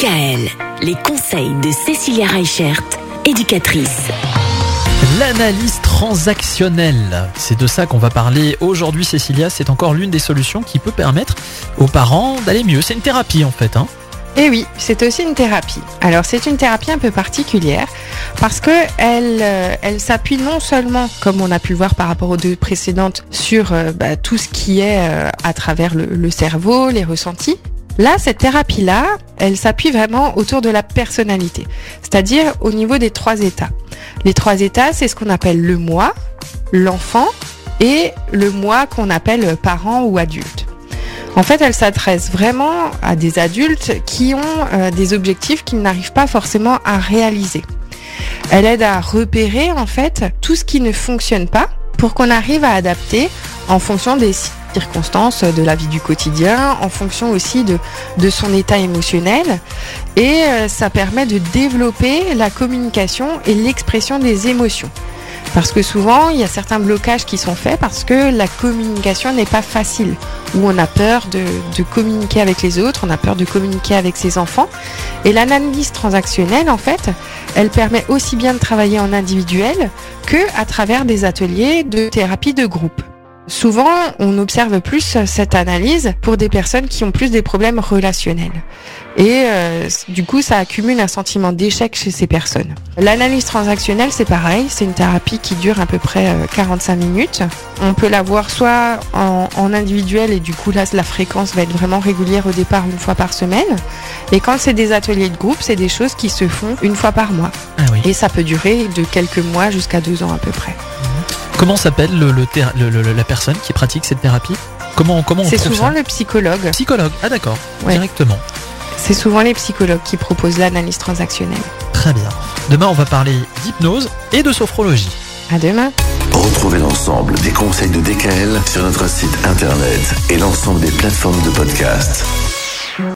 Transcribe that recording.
Kael, les conseils de Cécilia Reichert, éducatrice. L'analyse transactionnelle, c'est de ça qu'on va parler aujourd'hui Cécilia, c'est encore l'une des solutions qui peut permettre aux parents d'aller mieux. C'est une thérapie en fait. Hein et oui, c'est aussi une thérapie. Alors c'est une thérapie un peu particulière parce que elle, euh, elle s'appuie non seulement, comme on a pu le voir par rapport aux deux précédentes, sur euh, bah, tout ce qui est euh, à travers le, le cerveau, les ressentis. Là, cette thérapie-là, elle s'appuie vraiment autour de la personnalité, c'est-à-dire au niveau des trois états. Les trois états, c'est ce qu'on appelle le moi, l'enfant et le moi qu'on appelle parent ou adulte. En fait, elle s'adresse vraiment à des adultes qui ont euh, des objectifs qu'ils n'arrivent pas forcément à réaliser. Elle aide à repérer en fait tout ce qui ne fonctionne pas pour qu'on arrive à adapter en fonction des circonstances de la vie du quotidien, en fonction aussi de, de son état émotionnel. Et euh, ça permet de développer la communication et l'expression des émotions. Parce que souvent, il y a certains blocages qui sont faits parce que la communication n'est pas facile, où on a peur de, de, communiquer avec les autres, on a peur de communiquer avec ses enfants. Et l'analyse transactionnelle, en fait, elle permet aussi bien de travailler en individuel que à travers des ateliers de thérapie de groupe. Souvent, on observe plus cette analyse pour des personnes qui ont plus des problèmes relationnels. Et euh, du coup, ça accumule un sentiment d'échec chez ces personnes. L'analyse transactionnelle, c'est pareil, c'est une thérapie qui dure à peu près 45 minutes. On peut la voir soit en, en, individuel et du coup là, la fréquence va être vraiment régulière au départ une fois par semaine. Et quand c'est des ateliers de groupe, c'est des choses qui se font une fois par mois. Ah oui. Et ça peut durer de quelques mois jusqu'à deux ans à peu près. Comment s'appelle le, le, le, la personne qui pratique cette thérapie? Comment, comment on C'est souvent ça? le psychologue. Psychologue, ah d'accord, Ouais. directement. C'est souvent les psychologues qui proposent l'analyse transactionnelle. Très bien. Demain, on va parler d'hypnose et de sophrologie. À demain. Retrouvez l'ensemble des conseils de DKL sur notre site internet et l'ensemble des plateformes de podcast.